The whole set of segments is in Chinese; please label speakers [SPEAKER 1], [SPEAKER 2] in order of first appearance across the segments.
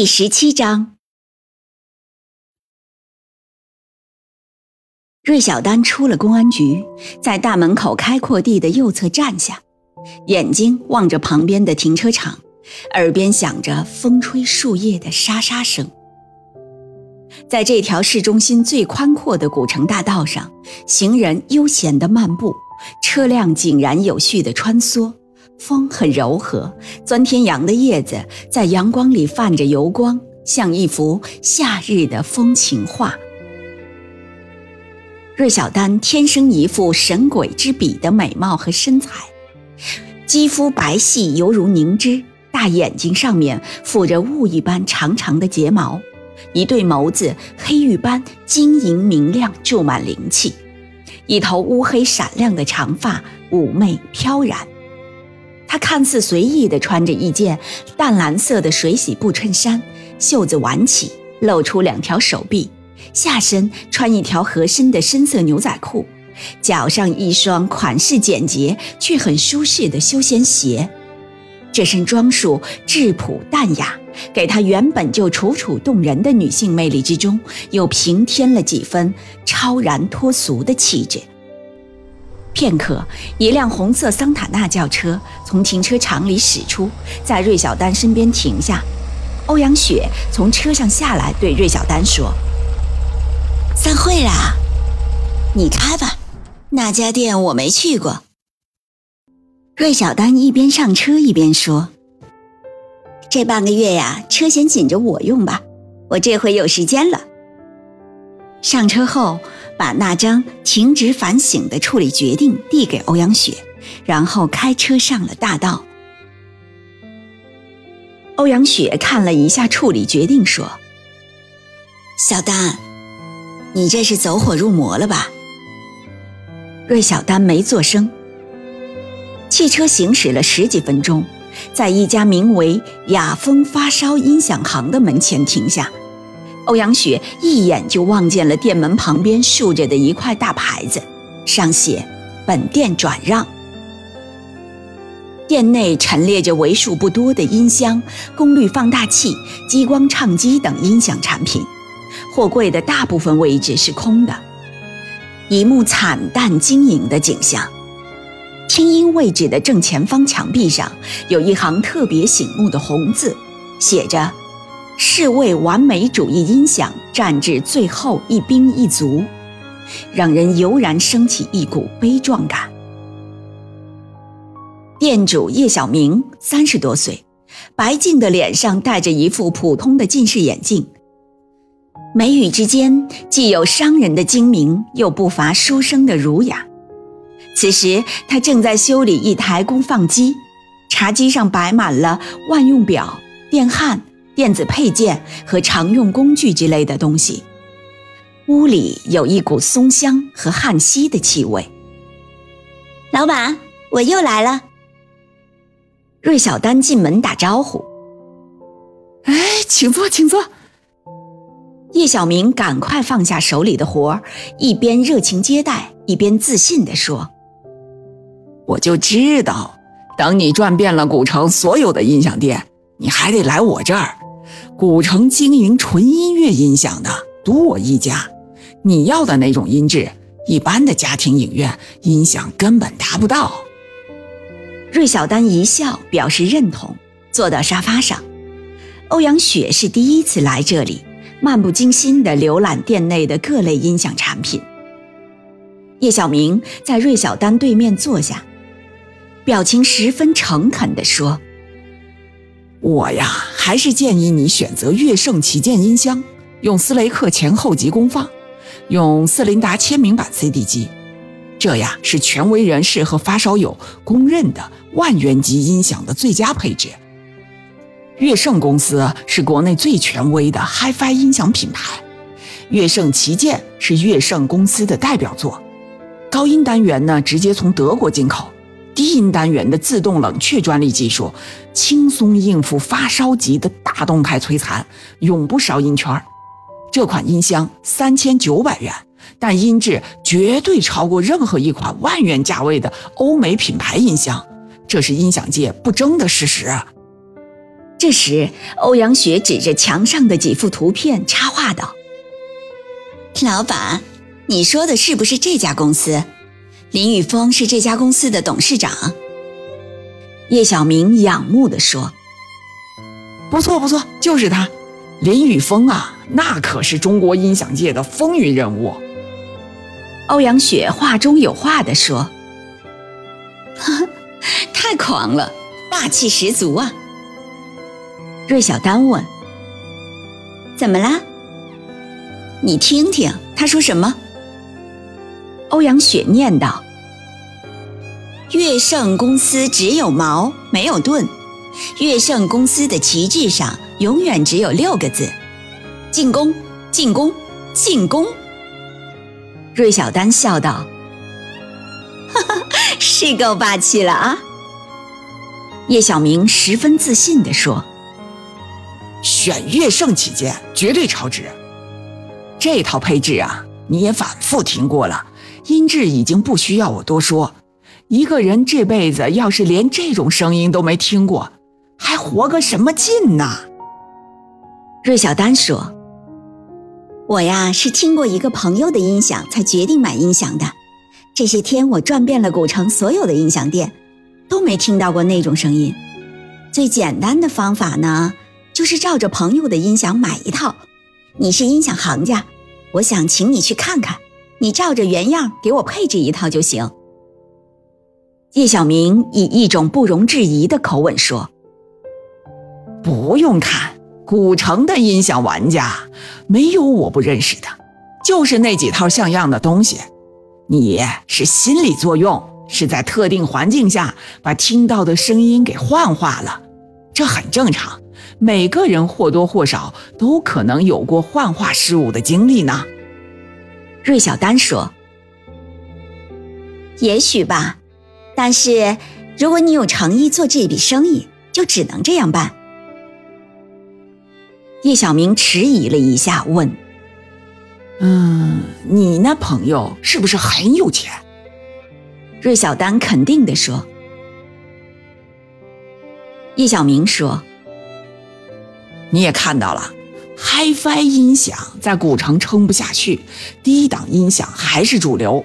[SPEAKER 1] 第十七章，芮小丹出了公安局，在大门口开阔地的右侧站下，眼睛望着旁边的停车场，耳边响着风吹树叶的沙沙声。在这条市中心最宽阔的古城大道上，行人悠闲的漫步，车辆井然有序的穿梭。风很柔和，钻天杨的叶子在阳光里泛着油光，像一幅夏日的风情画。芮小丹天生一副神鬼之笔的美貌和身材，肌肤白皙犹如凝脂，大眼睛上面附着雾一般长长的睫毛，一对眸子黑玉般晶莹明亮，注满灵气，一头乌黑闪亮的长发妩媚飘然。她看似随意地穿着一件淡蓝色的水洗布衬衫，袖子挽起，露出两条手臂；下身穿一条合身的深色牛仔裤，脚上一双款式简洁却很舒适的休闲鞋。这身装束质朴淡雅，给她原本就楚楚动人的女性魅力之中，又平添了几分超然脱俗的气质。片刻，一辆红色桑塔纳轿车从停车场里驶出，在芮小丹身边停下。欧阳雪从车上下来，对芮小丹说：“散会啦，你开吧，那家店我没去过。”芮小丹一边上车一边说：“这半个月呀，车先紧着我用吧，我这回有时间了。”上车后。把那张停职反省的处理决定递给欧阳雪，然后开车上了大道。欧阳雪看了一下处理决定，说：“小丹，你这是走火入魔了吧？”芮小丹没做声。汽车行驶了十几分钟，在一家名为“雅风发烧音响行”的门前停下。欧阳雪一眼就望见了店门旁边竖着的一块大牌子，上写“本店转让”。店内陈列着为数不多的音箱、功率放大器、激光唱机等音响产品，货柜的大部分位置是空的，一幕惨淡晶莹的景象。听音位置的正前方墙壁上有一行特别醒目的红字，写着。是为完美主义音响战至最后一兵一卒，让人油然升起一股悲壮感。店主叶小明三十多岁，白净的脸上戴着一副普通的近视眼镜，眉宇之间既有商人的精明，又不乏书生的儒雅。此时他正在修理一台功放机，茶几上摆满了万用表、电焊。电子配件和常用工具之类的东西，屋里有一股松香和焊锡的气味。老板，我又来了。芮小丹进门打招呼：“
[SPEAKER 2] 哎，请坐，请坐。”
[SPEAKER 1] 叶小明赶快放下手里的活儿，一边热情接待，一边自信地说：“
[SPEAKER 2] 我就知道，等你转遍了古城所有的音响店，你还得来我这儿。”古城经营纯音乐音响的独我一家，你要的那种音质，一般的家庭影院音响根本达不到。
[SPEAKER 1] 芮小丹一笑表示认同，坐到沙发上。欧阳雪是第一次来这里，漫不经心地浏览店内的各类音响产品。叶小明在芮小丹对面坐下，表情十分诚恳地说。
[SPEAKER 2] 我呀，还是建议你选择乐圣旗舰音箱，用斯雷克前后级功放，用斯琳达签名版 CD 机，这呀是权威人士和发烧友公认的万元级音响的最佳配置。乐圣公司是国内最权威的 HiFi 音响品牌，乐圣旗舰是乐圣公司的代表作。高音单元呢，直接从德国进口；低音单元的自动冷却专利技术，轻松应付发烧级的大动态摧残，永不烧音圈。这款音箱三千九百元，但音质绝对超过任何一款万元价位的欧美品牌音箱，这是音响界不争的事实。
[SPEAKER 1] 这时，欧阳雪指着墙上的几幅图片插话道：“
[SPEAKER 3] 老板，你说的是不是这家公司？林宇峰是这家公司的董事长。”
[SPEAKER 1] 叶小明仰慕地说：“
[SPEAKER 2] 不错不错，就是他，林宇峰啊，那可是中国音响界的风云人物。”
[SPEAKER 1] 欧阳雪话中有话地说：“
[SPEAKER 3] 太狂了，霸气十足啊！”
[SPEAKER 1] 芮小丹问：“
[SPEAKER 3] 怎么啦？你听听他说什么？”
[SPEAKER 1] 欧阳雪念道：“
[SPEAKER 3] 乐盛公司只有矛没有盾，乐盛公司的旗帜上永远只有六个字：进攻，进攻，进攻。”
[SPEAKER 1] 芮小丹笑道：“
[SPEAKER 3] 哈哈，是够霸气了啊！”
[SPEAKER 1] 叶小明十分自信地说。
[SPEAKER 2] 选乐盛旗舰绝对超值，这套配置啊，你也反复听过了，音质已经不需要我多说。一个人这辈子要是连这种声音都没听过，还活个什么劲呢？
[SPEAKER 1] 芮小丹说：“
[SPEAKER 3] 我呀是听过一个朋友的音响才决定买音响的。这些天我转遍了古城所有的音响店，都没听到过那种声音。最简单的方法呢？”就是照着朋友的音响买一套。你是音响行家，我想请你去看看。你照着原样给我配置一套就行。
[SPEAKER 1] 叶小明以一种不容置疑的口吻说：“
[SPEAKER 2] 不用看，古城的音响玩家没有我不认识的，就是那几套像样的东西。你是心理作用，是在特定环境下把听到的声音给幻化了，这很正常。”每个人或多或少都可能有过幻化事物的经历呢。
[SPEAKER 1] 芮小丹说：“
[SPEAKER 3] 也许吧，但是如果你有诚意做这笔生意，就只能这样办。”
[SPEAKER 1] 叶小明迟疑了一下，问：“
[SPEAKER 2] 嗯，你那朋友是不是很有钱？”
[SPEAKER 1] 芮小丹肯定地说。叶小明说。
[SPEAKER 2] 你也看到了，HiFi 音响在古城撑不下去，低档音响还是主流。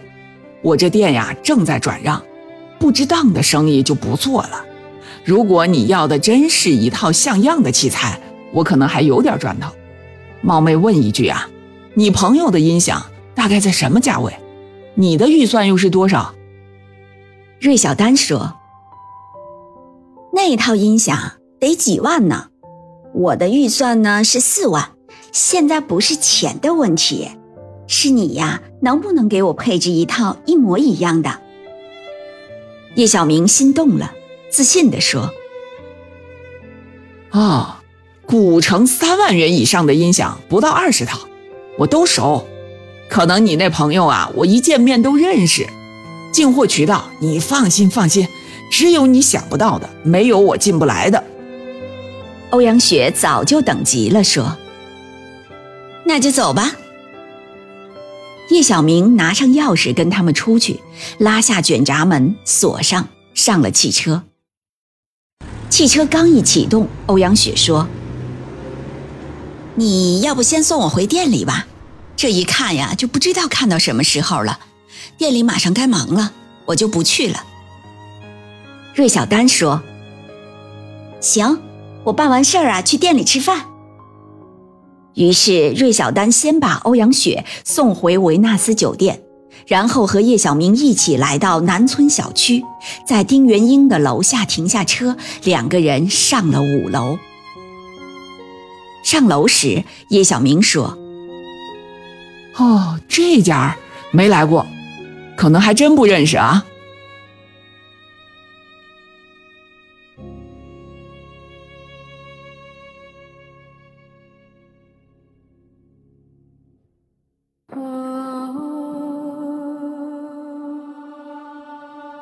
[SPEAKER 2] 我这店呀正在转让，不值当的生意就不做了。如果你要的真是一套像样的器材，我可能还有点赚头。冒昧问一句啊，你朋友的音响大概在什么价位？你的预算又是多少？
[SPEAKER 1] 芮小丹说：“
[SPEAKER 3] 那套音响得几万呢。”我的预算呢是四万，现在不是钱的问题，是你呀，能不能给我配置一套一模一样的？
[SPEAKER 1] 叶小明心动了，自信地说：“
[SPEAKER 2] 啊，古城三万元以上的音响不到二十套，我都熟。可能你那朋友啊，我一见面都认识。进货渠道你放心放心，只有你想不到的，没有我进不来的。”
[SPEAKER 1] 欧阳雪早就等急了，说：“
[SPEAKER 3] 那就走吧。”
[SPEAKER 1] 叶小明拿上钥匙跟他们出去，拉下卷闸门，锁上，上了汽车。汽车刚一启动，欧阳雪说：“
[SPEAKER 3] 你要不先送我回店里吧？这一看呀，就不知道看到什么时候了。店里马上该忙了，我就不去了。”
[SPEAKER 1] 芮小丹说：“
[SPEAKER 3] 行。”我办完事儿啊，去店里吃饭。
[SPEAKER 1] 于是芮小丹先把欧阳雪送回维纳斯酒店，然后和叶小明一起来到南村小区，在丁元英的楼下停下车，两个人上了五楼。上楼时，叶小明说：“
[SPEAKER 2] 哦，这家没来过，可能还真不认识啊。”